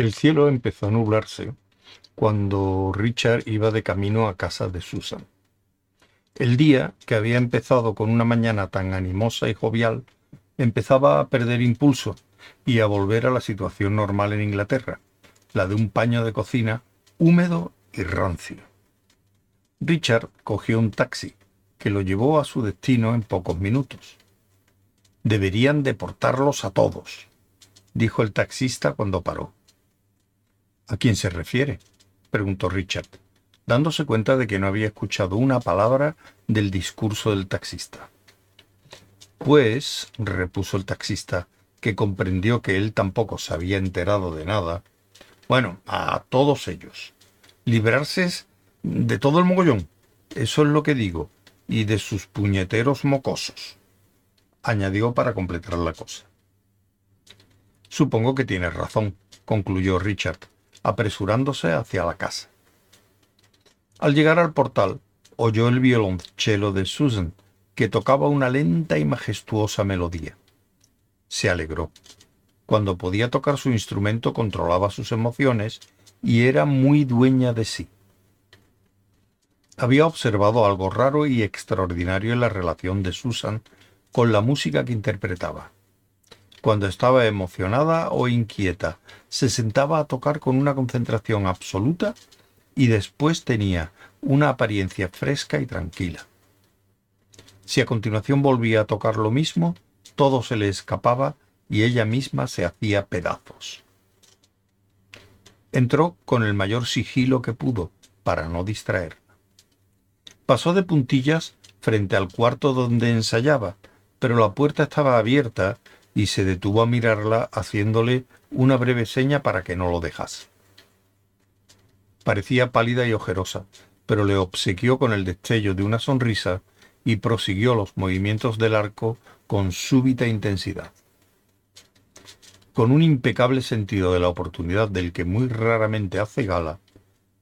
El cielo empezó a nublarse cuando Richard iba de camino a casa de Susan. El día, que había empezado con una mañana tan animosa y jovial, empezaba a perder impulso y a volver a la situación normal en Inglaterra, la de un paño de cocina húmedo y rancio. Richard cogió un taxi que lo llevó a su destino en pocos minutos. Deberían deportarlos a todos, dijo el taxista cuando paró. ¿A quién se refiere? preguntó Richard, dándose cuenta de que no había escuchado una palabra del discurso del taxista. Pues, repuso el taxista, que comprendió que él tampoco se había enterado de nada, bueno, a todos ellos. Librarse de todo el mogollón, eso es lo que digo, y de sus puñeteros mocosos, añadió para completar la cosa. Supongo que tienes razón, concluyó Richard, apresurándose hacia la casa. Al llegar al portal, oyó el violonchelo de Susan, que tocaba una lenta y majestuosa melodía. Se alegró. Cuando podía tocar su instrumento controlaba sus emociones y era muy dueña de sí. Había observado algo raro y extraordinario en la relación de Susan con la música que interpretaba. Cuando estaba emocionada o inquieta, se sentaba a tocar con una concentración absoluta y después tenía una apariencia fresca y tranquila. Si a continuación volvía a tocar lo mismo, todo se le escapaba y ella misma se hacía pedazos. Entró con el mayor sigilo que pudo, para no distraerla. Pasó de puntillas frente al cuarto donde ensayaba, pero la puerta estaba abierta y se detuvo a mirarla haciéndole una breve seña para que no lo dejase. Parecía pálida y ojerosa, pero le obsequió con el destello de una sonrisa y prosiguió los movimientos del arco con súbita intensidad. Con un impecable sentido de la oportunidad del que muy raramente hace gala,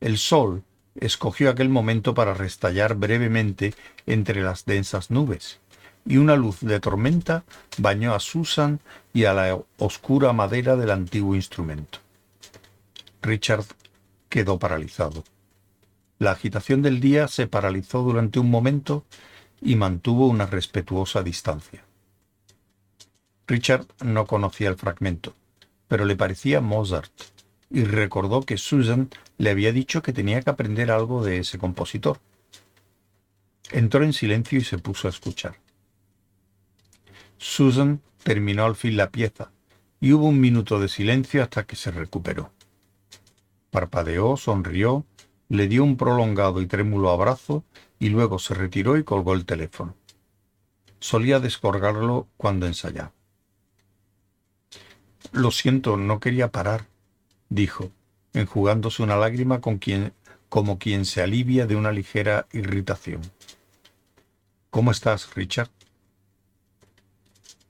el sol escogió aquel momento para restallar brevemente entre las densas nubes, y una luz de tormenta bañó a Susan y a la oscura madera del antiguo instrumento. Richard quedó paralizado. La agitación del día se paralizó durante un momento y mantuvo una respetuosa distancia. Richard no conocía el fragmento, pero le parecía Mozart, y recordó que Susan le había dicho que tenía que aprender algo de ese compositor. Entró en silencio y se puso a escuchar. Susan terminó al fin la pieza, y hubo un minuto de silencio hasta que se recuperó. Parpadeó, sonrió, le dio un prolongado y trémulo abrazo y luego se retiró y colgó el teléfono. Solía descolgarlo cuando ensayaba. Lo siento, no quería parar, dijo, enjugándose una lágrima con quien, como quien se alivia de una ligera irritación. ¿Cómo estás, Richard?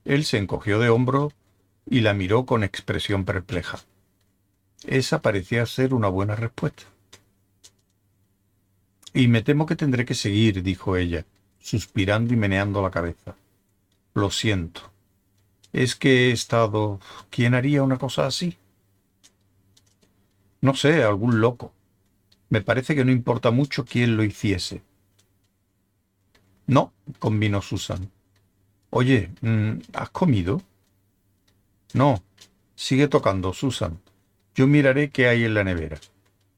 Él se encogió de hombro y la miró con expresión perpleja. Esa parecía ser una buena respuesta. Y me temo que tendré que seguir, dijo ella, suspirando y meneando la cabeza. Lo siento. Es que he estado... ¿Quién haría una cosa así? No sé, algún loco. Me parece que no importa mucho quién lo hiciese. No, convino Susan. Oye, mm, ¿has comido? No. Sigue tocando, Susan. Yo miraré qué hay en la nevera.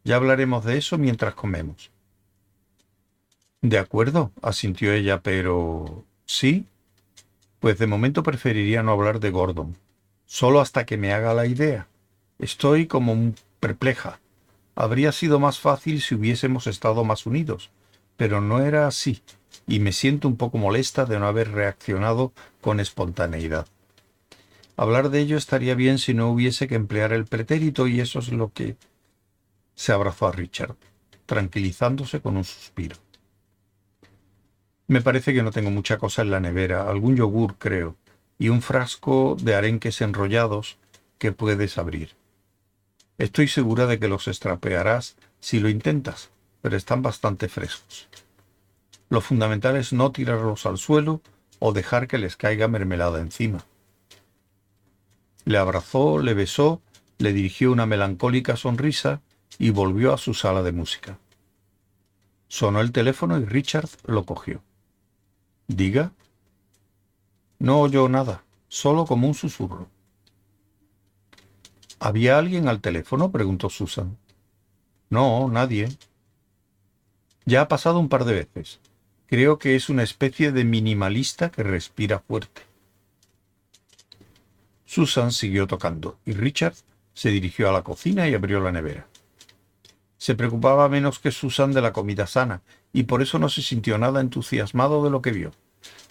Ya hablaremos de eso mientras comemos. De acuerdo, asintió ella, pero... ¿Sí? Pues de momento preferiría no hablar de Gordon. Solo hasta que me haga la idea. Estoy como perpleja. Habría sido más fácil si hubiésemos estado más unidos, pero no era así, y me siento un poco molesta de no haber reaccionado con espontaneidad. Hablar de ello estaría bien si no hubiese que emplear el pretérito y eso es lo que... Se abrazó a Richard, tranquilizándose con un suspiro. Me parece que no tengo mucha cosa en la nevera, algún yogur, creo, y un frasco de arenques enrollados que puedes abrir. Estoy segura de que los estrapearás si lo intentas, pero están bastante frescos. Lo fundamental es no tirarlos al suelo o dejar que les caiga mermelada encima. Le abrazó, le besó le dirigió una melancólica sonrisa y volvió a su sala de música. Sonó el teléfono y Richard lo cogió. Diga. No oyó nada, solo como un susurro. ¿Había alguien al teléfono? preguntó Susan. No, nadie. Ya ha pasado un par de veces. Creo que es una especie de minimalista que respira fuerte. Susan siguió tocando y Richard se dirigió a la cocina y abrió la nevera. Se preocupaba menos que Susan de la comida sana y por eso no se sintió nada entusiasmado de lo que vio.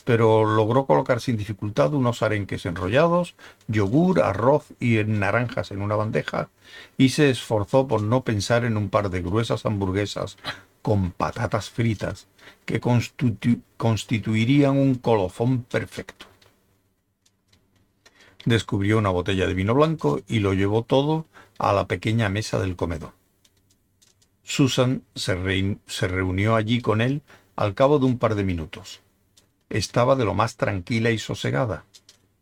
Pero logró colocar sin dificultad unos arenques enrollados, yogur, arroz y naranjas en una bandeja y se esforzó por no pensar en un par de gruesas hamburguesas con patatas fritas que constituirían un colofón perfecto. Descubrió una botella de vino blanco y lo llevó todo a la pequeña mesa del comedor. Susan se, reunió allí con él al cabo de un par de minutos. Estaba de lo más tranquila y sosegada,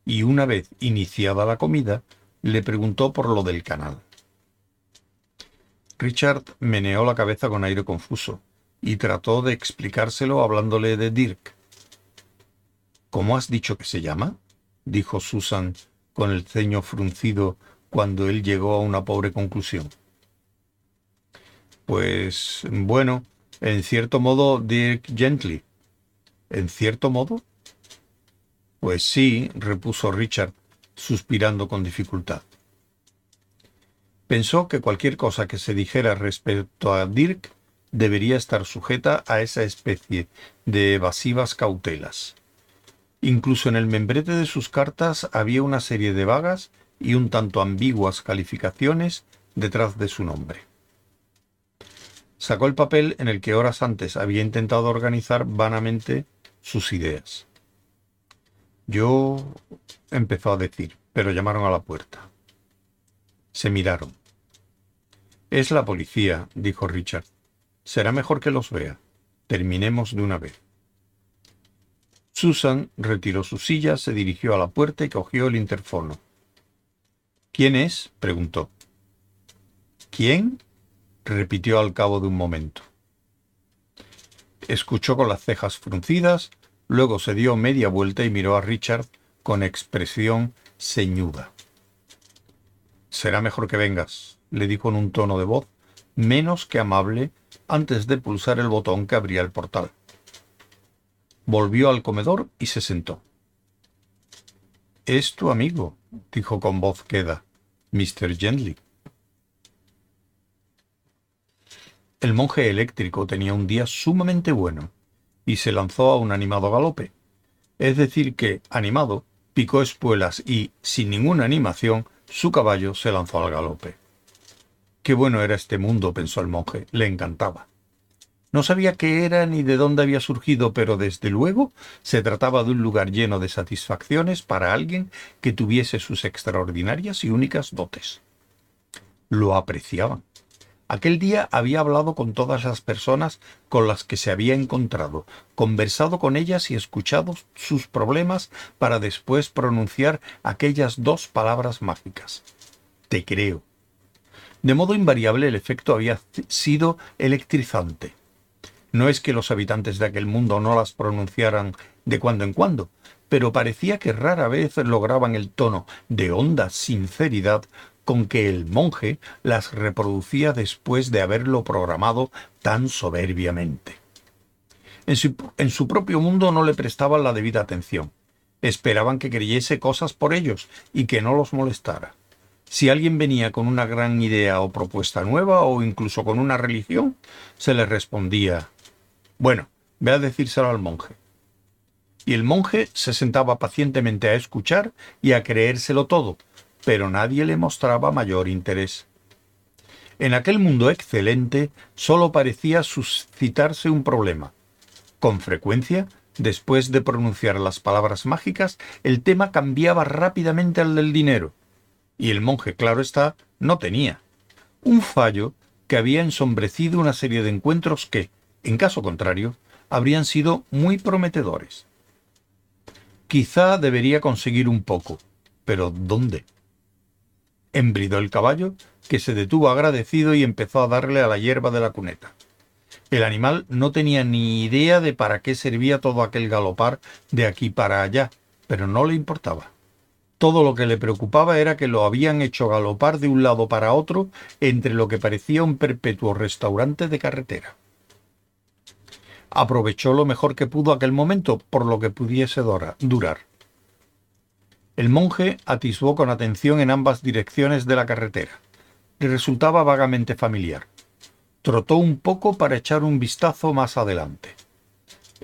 y una vez iniciada la comida, le preguntó por lo del canal. Richard meneó la cabeza con aire confuso y trató de explicárselo hablándole de Dirk. ¿Cómo has dicho que se llama? dijo Susan con el ceño fruncido cuando él llegó a una pobre conclusión. Pues bueno, en cierto modo Dirk Gently. ¿En cierto modo? Pues sí, repuso Richard, suspirando con dificultad. Pensó que cualquier cosa que se dijera respecto a Dirk debería estar sujeta a esa especie de evasivas cautelas. Incluso en el membrete de sus cartas había una serie de vagas y un tanto ambiguas calificaciones detrás de su nombre. Sacó el papel en el que horas antes había intentado organizar vanamente sus ideas. Yo empezó a decir, pero llamaron a la puerta. Se miraron. Es la policía, dijo Richard. Será mejor que los vea. Terminemos de una vez. Susan retiró su silla, se dirigió a la puerta y cogió el interfono. ¿Quién es? preguntó. ¿Quién? repitió al cabo de un momento. Escuchó con las cejas fruncidas, luego se dio media vuelta y miró a Richard con expresión ceñuda. Será mejor que vengas, le dijo en un tono de voz menos que amable antes de pulsar el botón que abría el portal. Volvió al comedor y se sentó. Es tu amigo, dijo con voz queda, Mr. Gently. El monje eléctrico tenía un día sumamente bueno y se lanzó a un animado galope. Es decir, que, animado, picó espuelas y, sin ninguna animación, su caballo se lanzó al galope. Qué bueno era este mundo, pensó el monje, le encantaba. No sabía qué era ni de dónde había surgido, pero desde luego se trataba de un lugar lleno de satisfacciones para alguien que tuviese sus extraordinarias y únicas dotes. Lo apreciaban. Aquel día había hablado con todas las personas con las que se había encontrado, conversado con ellas y escuchado sus problemas para después pronunciar aquellas dos palabras mágicas. Te creo. De modo invariable el efecto había sido electrizante. No es que los habitantes de aquel mundo no las pronunciaran de cuando en cuando, pero parecía que rara vez lograban el tono de honda sinceridad con que el monje las reproducía después de haberlo programado tan soberbiamente. En su, en su, propio mundo no le prestaban la debida atención. Esperaban que creyese cosas por ellos y que no los molestara. Si alguien venía con una gran idea o propuesta nueva o incluso con una religión, se le respondía, bueno, ve a decírselo al monje. Y el monje se sentaba pacientemente a escuchar y a creérselo todo, pero nadie le mostraba mayor interés. En aquel mundo excelente solo parecía suscitarse un problema. Con frecuencia, después de pronunciar las palabras mágicas, el tema cambiaba rápidamente al del dinero y el monje, claro está, no tenía. Un fallo que había ensombrecido una serie de encuentros que, en caso contrario, habrían sido muy prometedores. Quizá debería conseguir un poco, pero ¿dónde? embridó el caballo, que se detuvo agradecido y empezó a darle a la hierba de la cuneta. El animal no tenía ni idea de para qué servía todo aquel galopar de aquí para allá, pero no le importaba. Todo lo que le preocupaba era que lo habían hecho galopar de un lado para otro entre lo que parecía un perpetuo restaurante de carretera. Aprovechó lo mejor que pudo aquel momento por lo que pudiese durar. El monje atisbó con atención en ambas direcciones de la carretera. Le resultaba vagamente familiar trotó un poco para echar un vistazo más adelante.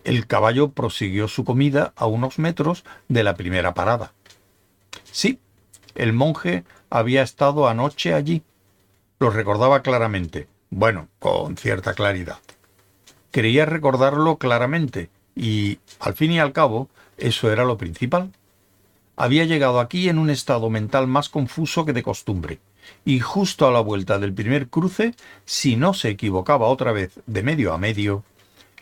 El caballo prosiguió su comida a unos metros de la primera parada. Sí, el monje había estado anoche allí. Lo recordaba claramente, bueno, con cierta claridad. Quería recordarlo claramente y, al fin y al cabo, eso era lo principal. Había llegado aquí en un estado mental más confuso que de costumbre y justo a la vuelta del primer cruce, si no se equivocaba otra vez de medio a medio,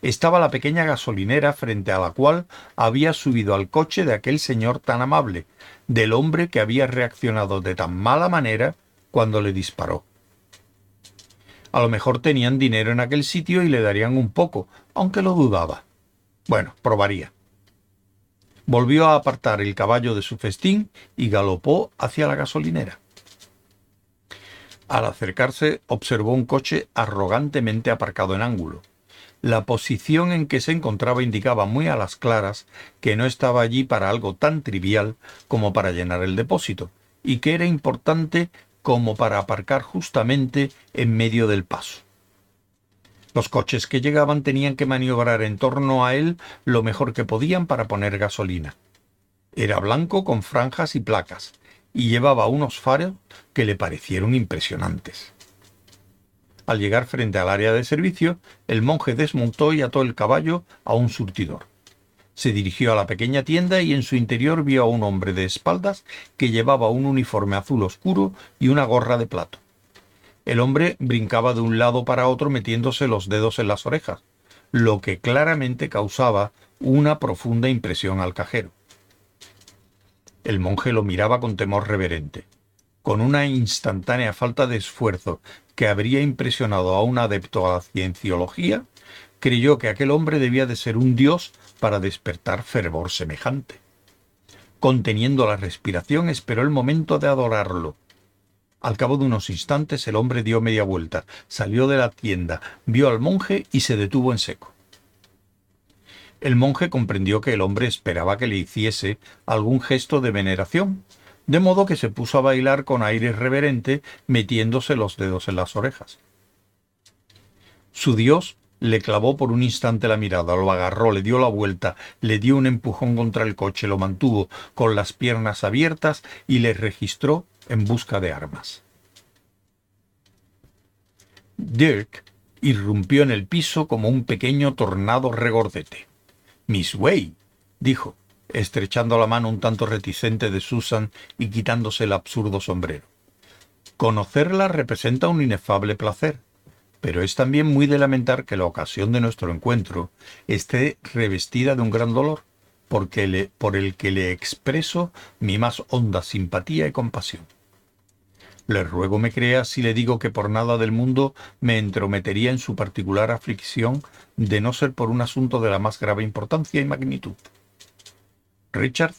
estaba la pequeña gasolinera frente a la cual había subido al coche de aquel señor tan amable, del hombre que había reaccionado de tan mala manera cuando le disparó. A lo mejor tenían dinero en aquel sitio y le darían un poco, aunque lo dudaba. Bueno, probaría. Volvió a apartar el caballo de su festín y galopó hacia la gasolinera. Al acercarse observó un coche arrogantemente aparcado en ángulo. La posición en que se encontraba indicaba muy a las claras que no estaba allí para algo tan trivial como para llenar el depósito, y que era importante como para aparcar justamente en medio del paso. Los coches que llegaban tenían que maniobrar en torno a él lo mejor que podían para poner gasolina. Era blanco con franjas y placas, y llevaba unos faros que le parecieron impresionantes. Al llegar frente al área de servicio, el monje desmontó y ató el caballo a un surtidor. Se dirigió a la pequeña tienda y en su interior vio a un hombre de espaldas que llevaba un uniforme azul oscuro y una gorra de plato. El hombre brincaba de un lado para otro metiéndose los dedos en las orejas, lo que claramente causaba una profunda impresión al cajero. El monje lo miraba con temor reverente. Con una instantánea falta de esfuerzo que habría impresionado a un adepto a la cienciología, creyó que aquel hombre debía de ser un dios para despertar fervor semejante. Conteniendo la respiración, esperó el momento de adorarlo. Al cabo de unos instantes el hombre dio media vuelta, salió de la tienda, vio al monje y se detuvo en seco. El monje comprendió que el hombre esperaba que le hiciese algún gesto de veneración, de modo que se puso a bailar con aire reverente, metiéndose los dedos en las orejas. Su dios le clavó por un instante la mirada, lo agarró, le dio la vuelta, le dio un empujón contra el coche, lo mantuvo con las piernas abiertas y le registró en busca de armas. Dirk irrumpió en el piso como un pequeño tornado regordete. Miss Way, dijo, estrechando la mano un tanto reticente de Susan y quitándose el absurdo sombrero. Conocerla representa un inefable placer, pero es también muy de lamentar que la ocasión de nuestro encuentro esté revestida de un gran dolor, porque por el que le expreso mi más honda simpatía y compasión. Le ruego me crea si le digo que por nada del mundo me entrometería en su particular aflicción de no ser por un asunto de la más grave importancia y magnitud. Richard,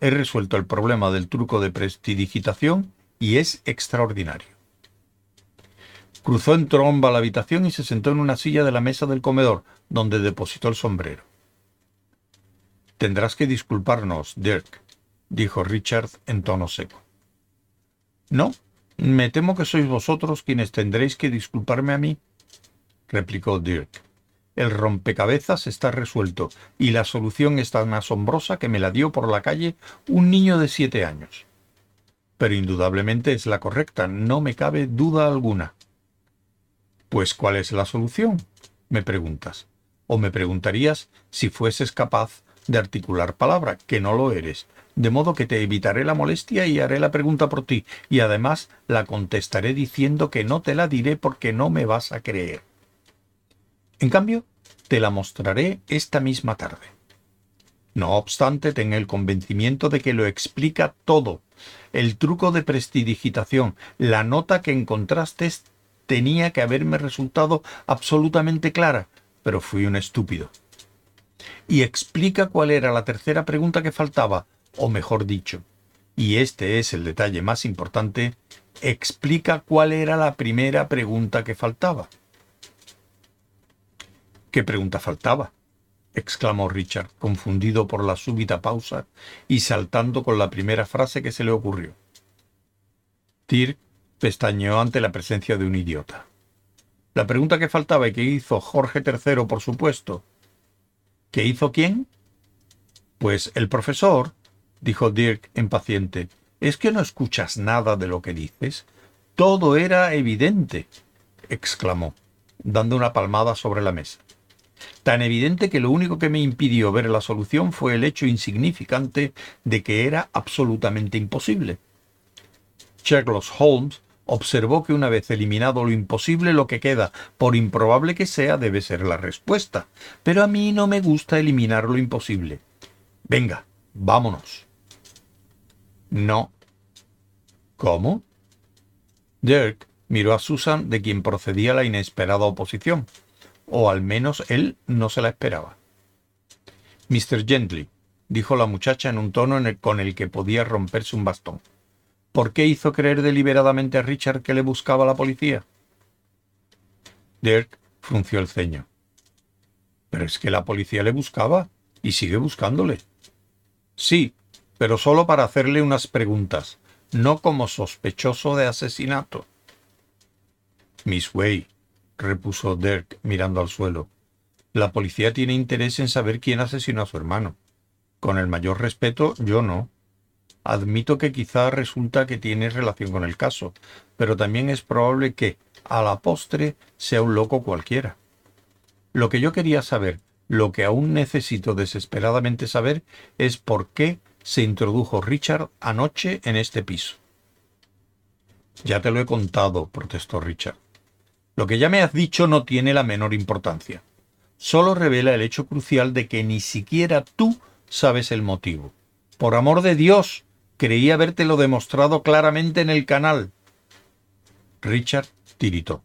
he resuelto el problema del truco de prestidigitación y es extraordinario. Cruzó en tromba la habitación y se sentó en una silla de la mesa del comedor, donde depositó el sombrero. Tendrás que disculparnos, Dirk, dijo Richard en tono seco. No, me temo que sois vosotros quienes tendréis que disculparme a mí, replicó Dirk. El rompecabezas está resuelto y la solución es tan asombrosa que me la dio por la calle un niño de siete años. Pero indudablemente es la correcta, no me cabe duda alguna. Pues ¿cuál es la solución? me preguntas. O me preguntarías si fueses capaz de articular palabra, que no lo eres, de modo que te evitaré la molestia y haré la pregunta por ti, y además la contestaré diciendo que no te la diré porque no me vas a creer. En cambio, te la mostraré esta misma tarde. No obstante, ten el convencimiento de que lo explica todo, El truco de prestidigitación, la nota que encontraste tenía que haberme resultado absolutamente clara, pero fui un estúpido. Y explica cuál era la tercera pregunta que faltaba, o mejor dicho, y este es el detalle más importante, explica cuál era la primera pregunta que faltaba. ¿Qué pregunta faltaba? exclamó Richard, confundido por la súbita pausa y saltando con la primera frase que se le ocurrió. Tir pestañeó ante la presencia de un idiota. La pregunta que faltaba y que hizo Jorge III, por supuesto. ¿Qué hizo quién? Pues el profesor, dijo Dirk impaciente. ¿Es que no escuchas nada de lo que dices? Todo era evidente, exclamó, dando una palmada sobre la mesa tan evidente que lo único que me impidió ver la solución fue el hecho insignificante de que era absolutamente imposible. Sherlock Holmes observó que una vez eliminado lo imposible, lo que queda, por improbable que sea, debe ser la respuesta. Pero a mí no me gusta eliminar lo imposible. Venga, vámonos. No. ¿Cómo? Dirk miró a Susan, de quien procedía la inesperada oposición o al menos él no se la esperaba. Mr. Gently, dijo la muchacha en un tono con el que podía romperse un bastón. ¿Por qué hizo creer deliberadamente a Richard que le buscaba la policía? Dirk frunció el ceño. Pero es que la policía le buscaba y sigue buscándole. Sí, pero solo para hacerle unas preguntas, no como sospechoso de asesinato. Miss Way, repuso Dirk mirando al suelo. La policía tiene interés en saber quién asesinó a su hermano. Con el mayor respeto, yo no. Admito que quizá resulta que tiene relación con el caso, pero también es probable que, a la postre, sea un loco cualquiera. Lo que yo quería saber, lo que aún necesito desesperadamente saber, es por qué se introdujo Richard anoche en este piso. Ya te lo he contado, protestó Richard. Lo que ya me has dicho no tiene la menor importancia. Solo revela el hecho crucial de que ni siquiera tú sabes el motivo. Por amor de Dios, creí habértelo demostrado claramente en el canal. Richard tiritó.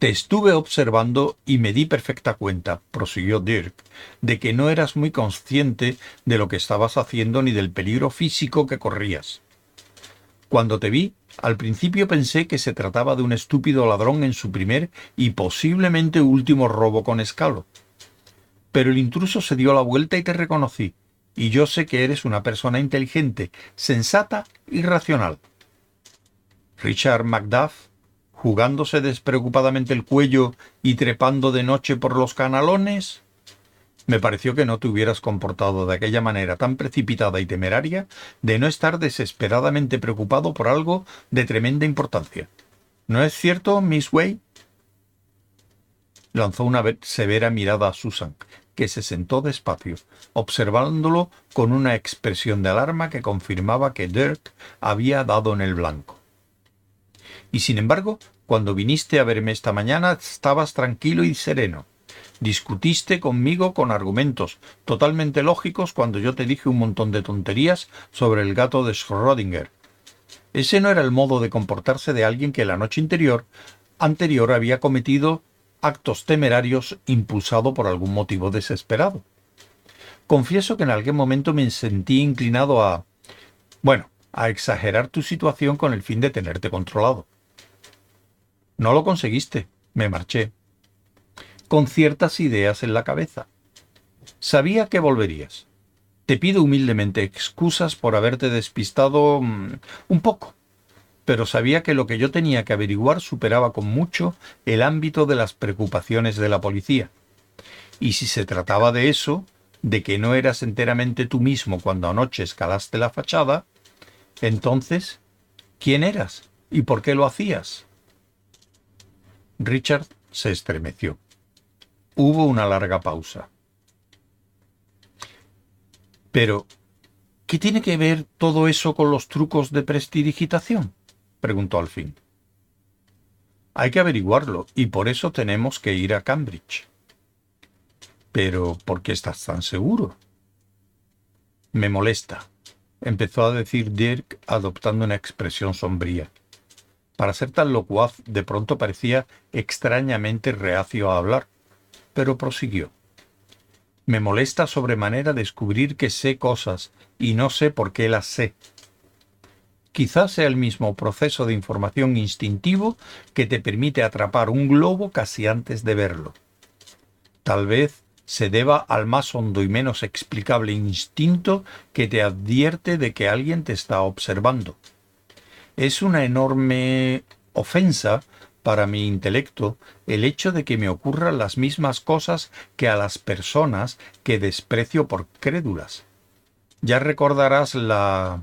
Te estuve observando y me di perfecta cuenta, prosiguió Dirk, de que no eras muy consciente de lo que estabas haciendo ni del peligro físico que corrías. Cuando te vi, al principio pensé que se trataba de un estúpido ladrón en su primer y posiblemente último robo con escalo. Pero el intruso se dio la vuelta y te reconocí, y yo sé que eres una persona inteligente, sensata y racional. Richard Macduff, jugándose despreocupadamente el cuello y trepando de noche por los canalones, me pareció que no te hubieras comportado de aquella manera tan precipitada y temeraria de no estar desesperadamente preocupado por algo de tremenda importancia. ¿No es cierto, Miss Way? Lanzó una severa mirada a Susan, que se sentó despacio, observándolo con una expresión de alarma que confirmaba que Dirk había dado en el blanco. Y sin embargo, cuando viniste a verme esta mañana estabas tranquilo y sereno. Discutiste conmigo con argumentos totalmente lógicos cuando yo te dije un montón de tonterías sobre el gato de Schrödinger. Ese no era el modo de comportarse de alguien que la noche interior anterior había cometido actos temerarios impulsado por algún motivo desesperado. Confieso que en algún momento me sentí inclinado a... bueno, a exagerar tu situación con el fin de tenerte controlado. No lo conseguiste. Me marché con ciertas ideas en la cabeza. Sabía que volverías. Te pido humildemente excusas por haberte despistado mm, un poco, pero sabía que lo que yo tenía que averiguar superaba con mucho el ámbito de las preocupaciones de la policía. Y si se trataba de eso, de que no eras enteramente tú mismo cuando anoche escalaste la fachada, entonces, ¿quién eras? ¿Y por qué lo hacías? Richard se estremeció. Hubo una larga pausa. Pero, ¿qué tiene que ver todo eso con los trucos de prestidigitación? preguntó al fin. Hay que averiguarlo, y por eso tenemos que ir a Cambridge. Pero, ¿por qué estás tan seguro? Me molesta, empezó a decir Dirk adoptando una expresión sombría. Para ser tan locuaz, de pronto parecía extrañamente reacio a hablar, pero prosiguió. Me molesta sobremanera descubrir que sé cosas y no sé por qué las sé. Quizás sea el mismo proceso de información instintivo que te permite atrapar un globo casi antes de verlo. Tal vez se deba al más hondo y menos explicable instinto que te advierte de que alguien te está observando. Es una enorme ofensa para mi intelecto el hecho de que me ocurran las mismas cosas que a las personas que desprecio por crédulas. Ya recordarás la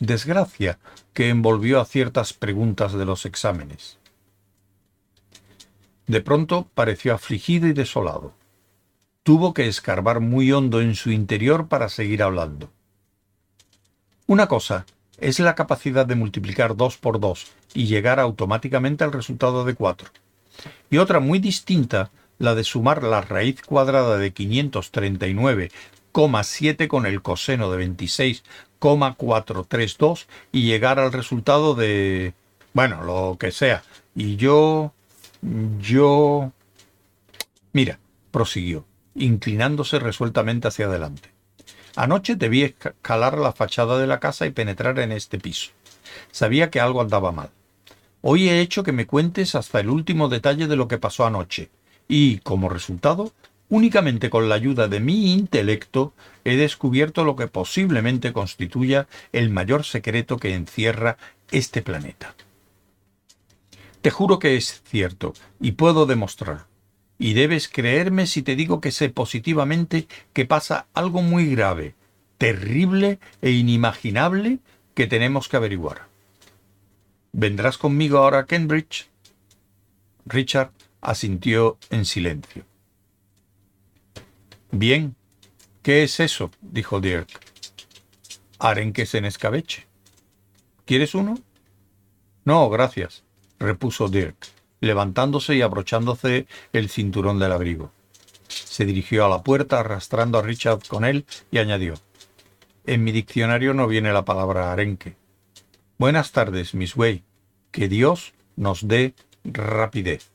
desgracia que envolvió a ciertas preguntas de los exámenes. De pronto pareció afligido y desolado. Tuvo que escarbar muy hondo en su interior para seguir hablando. Una cosa es la capacidad de multiplicar 2 por 2 y llegar automáticamente al resultado de 4. Y otra muy distinta, la de sumar la raíz cuadrada de 539,7 con el coseno de 26,432 y llegar al resultado de... bueno, lo que sea. Y yo... yo... Mira, prosiguió, inclinándose resueltamente hacia adelante. Anoche debí escalar la fachada de la casa y penetrar en este piso. Sabía que algo andaba mal. Hoy he hecho que me cuentes hasta el último detalle de lo que pasó anoche, y, como resultado, únicamente con la ayuda de mi intelecto he descubierto lo que posiblemente constituya el mayor secreto que encierra este planeta. Te juro que es cierto, y puedo demostrarlo y debes creerme si te digo que sé positivamente que pasa algo muy grave, terrible e inimaginable que tenemos que averiguar. ¿Vendrás conmigo ahora a Cambridge? Richard asintió en silencio. Bien, ¿qué es eso? dijo Dirk. Arenques en escabeche. ¿Quieres uno? No, gracias, repuso Dirk levantándose y abrochándose el cinturón del abrigo. Se dirigió a la puerta arrastrando a Richard con él y añadió En mi diccionario no viene la palabra arenque. Buenas tardes, Miss Way. Que Dios nos dé rapidez.